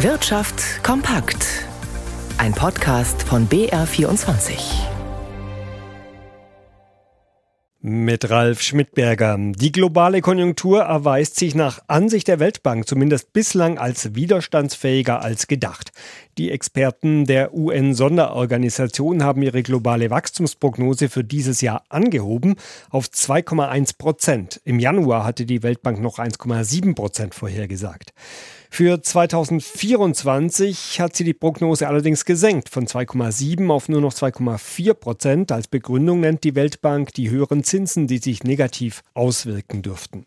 Wirtschaft kompakt. Ein Podcast von BR24. Mit Ralf Schmidberger. Die globale Konjunktur erweist sich nach Ansicht der Weltbank zumindest bislang als widerstandsfähiger als gedacht. Die Experten der UN-Sonderorganisation haben ihre globale Wachstumsprognose für dieses Jahr angehoben auf 2,1 Prozent. Im Januar hatte die Weltbank noch 1,7 Prozent vorhergesagt. Für 2024 hat sie die Prognose allerdings gesenkt von 2,7 auf nur noch 2,4 Prozent. Als Begründung nennt die Weltbank die höheren Zinsen, die sich negativ auswirken dürften.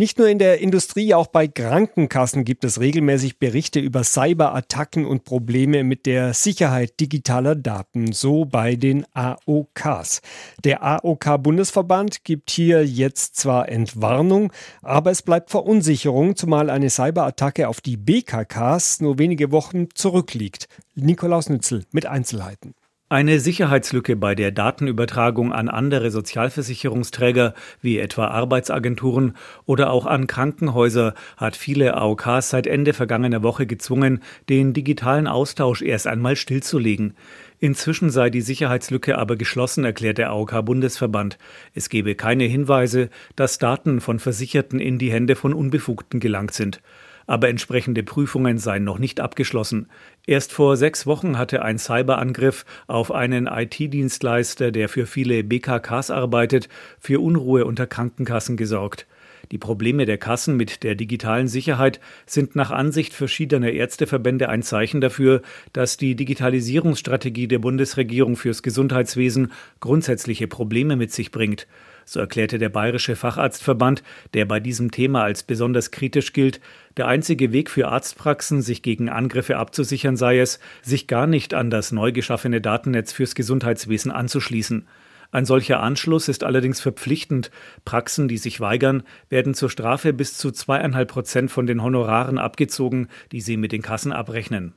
Nicht nur in der Industrie, auch bei Krankenkassen gibt es regelmäßig Berichte über Cyberattacken und Probleme mit der Sicherheit digitaler Daten, so bei den AOKs. Der AOK-Bundesverband gibt hier jetzt zwar Entwarnung, aber es bleibt Verunsicherung, zumal eine Cyberattacke auf die BKKs nur wenige Wochen zurückliegt. Nikolaus Nützel mit Einzelheiten. Eine Sicherheitslücke bei der Datenübertragung an andere Sozialversicherungsträger wie etwa Arbeitsagenturen oder auch an Krankenhäuser hat viele AOKs seit Ende vergangener Woche gezwungen, den digitalen Austausch erst einmal stillzulegen. Inzwischen sei die Sicherheitslücke aber geschlossen, erklärt der AOK-Bundesverband. Es gebe keine Hinweise, dass Daten von Versicherten in die Hände von Unbefugten gelangt sind aber entsprechende Prüfungen seien noch nicht abgeschlossen. Erst vor sechs Wochen hatte ein Cyberangriff auf einen IT-Dienstleister, der für viele BKKs arbeitet, für Unruhe unter Krankenkassen gesorgt. Die Probleme der Kassen mit der digitalen Sicherheit sind nach Ansicht verschiedener Ärzteverbände ein Zeichen dafür, dass die Digitalisierungsstrategie der Bundesregierung fürs Gesundheitswesen grundsätzliche Probleme mit sich bringt. So erklärte der Bayerische Facharztverband, der bei diesem Thema als besonders kritisch gilt, der einzige Weg für Arztpraxen, sich gegen Angriffe abzusichern, sei es, sich gar nicht an das neu geschaffene Datennetz fürs Gesundheitswesen anzuschließen. Ein solcher Anschluss ist allerdings verpflichtend. Praxen, die sich weigern, werden zur Strafe bis zu zweieinhalb Prozent von den Honoraren abgezogen, die sie mit den Kassen abrechnen.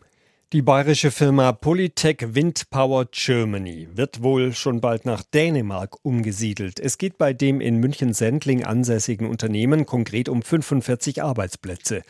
Die bayerische Firma Polytech Windpower Germany wird wohl schon bald nach Dänemark umgesiedelt. Es geht bei dem in München-Sendling ansässigen Unternehmen konkret um 45 Arbeitsplätze.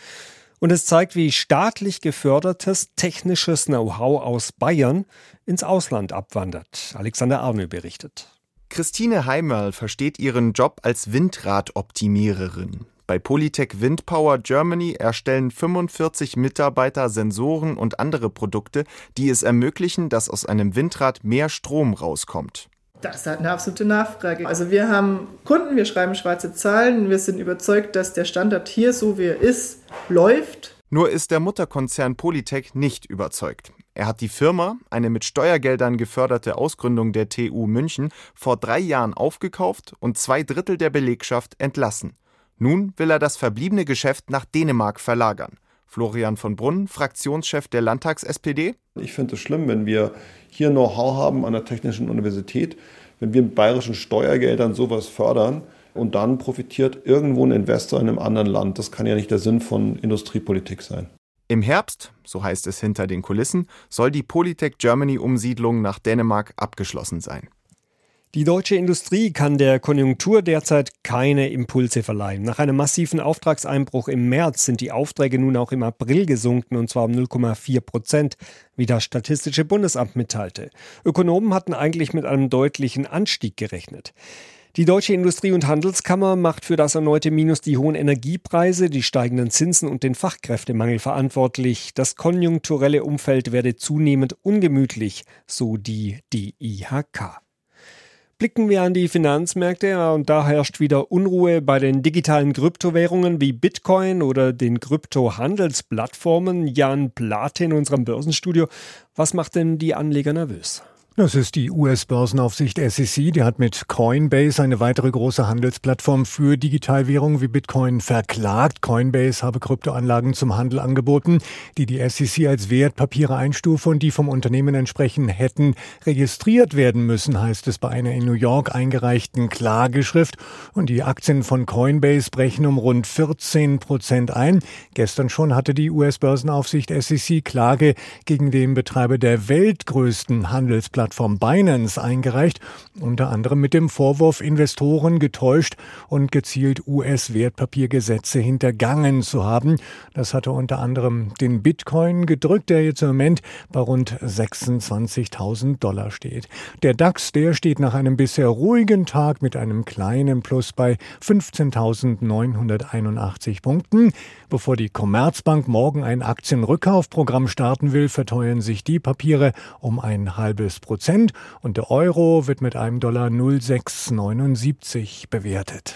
Und es zeigt, wie staatlich gefördertes technisches Know-how aus Bayern ins Ausland abwandert. Alexander Arnö berichtet. Christine Heimerl versteht ihren Job als Windradoptimiererin. Bei Polytech Windpower Germany erstellen 45 Mitarbeiter Sensoren und andere Produkte, die es ermöglichen, dass aus einem Windrad mehr Strom rauskommt. Das ist halt eine absolute Nachfrage. Also wir haben Kunden, wir schreiben schwarze Zahlen, wir sind überzeugt, dass der Standard hier, so wie er ist, läuft. Nur ist der Mutterkonzern Polytech nicht überzeugt. Er hat die Firma, eine mit Steuergeldern geförderte Ausgründung der TU München, vor drei Jahren aufgekauft und zwei Drittel der Belegschaft entlassen. Nun will er das verbliebene Geschäft nach Dänemark verlagern. Florian von Brunn, Fraktionschef der Landtags-SPD. Ich finde es schlimm, wenn wir hier Know-how haben an der Technischen Universität, wenn wir mit bayerischen Steuergeldern sowas fördern und dann profitiert irgendwo ein Investor in einem anderen Land. Das kann ja nicht der Sinn von Industriepolitik sein. Im Herbst, so heißt es hinter den Kulissen, soll die Polytech Germany Umsiedlung nach Dänemark abgeschlossen sein. Die deutsche Industrie kann der Konjunktur derzeit keine Impulse verleihen. Nach einem massiven Auftragseinbruch im März sind die Aufträge nun auch im April gesunken und zwar um 0,4 Prozent, wie das Statistische Bundesamt mitteilte. Ökonomen hatten eigentlich mit einem deutlichen Anstieg gerechnet. Die Deutsche Industrie- und Handelskammer macht für das erneute Minus die hohen Energiepreise, die steigenden Zinsen und den Fachkräftemangel verantwortlich. Das konjunkturelle Umfeld werde zunehmend ungemütlich, so die DIHK. Blicken wir an die Finanzmärkte und da herrscht wieder Unruhe bei den digitalen Kryptowährungen wie Bitcoin oder den Kryptohandelsplattformen. Jan Plate in unserem Börsenstudio. Was macht denn die Anleger nervös? Das ist die US-Börsenaufsicht SEC. Die hat mit Coinbase eine weitere große Handelsplattform für Digitalwährungen wie Bitcoin verklagt. Coinbase habe Kryptoanlagen zum Handel angeboten, die die SEC als Wertpapiere einstufe und die vom Unternehmen entsprechend hätten registriert werden müssen, heißt es bei einer in New York eingereichten Klageschrift. Und die Aktien von Coinbase brechen um rund 14 Prozent ein. Gestern schon hatte die US-Börsenaufsicht SEC Klage gegen den Betreiber der weltgrößten Handelsplattform Handelsplattform Binance eingereicht, unter anderem mit dem Vorwurf, Investoren getäuscht und gezielt US-Wertpapiergesetze hintergangen zu haben. Das hatte unter anderem den Bitcoin gedrückt, der jetzt im Moment bei rund 26.000 Dollar steht. Der DAX, der steht nach einem bisher ruhigen Tag mit einem kleinen Plus bei 15.981 Punkten. Bevor die Commerzbank morgen ein Aktienrückkaufprogramm starten will, verteuern sich die Papiere um ein halbes Prozent und der Euro wird mit einem Dollar 0,679 bewertet.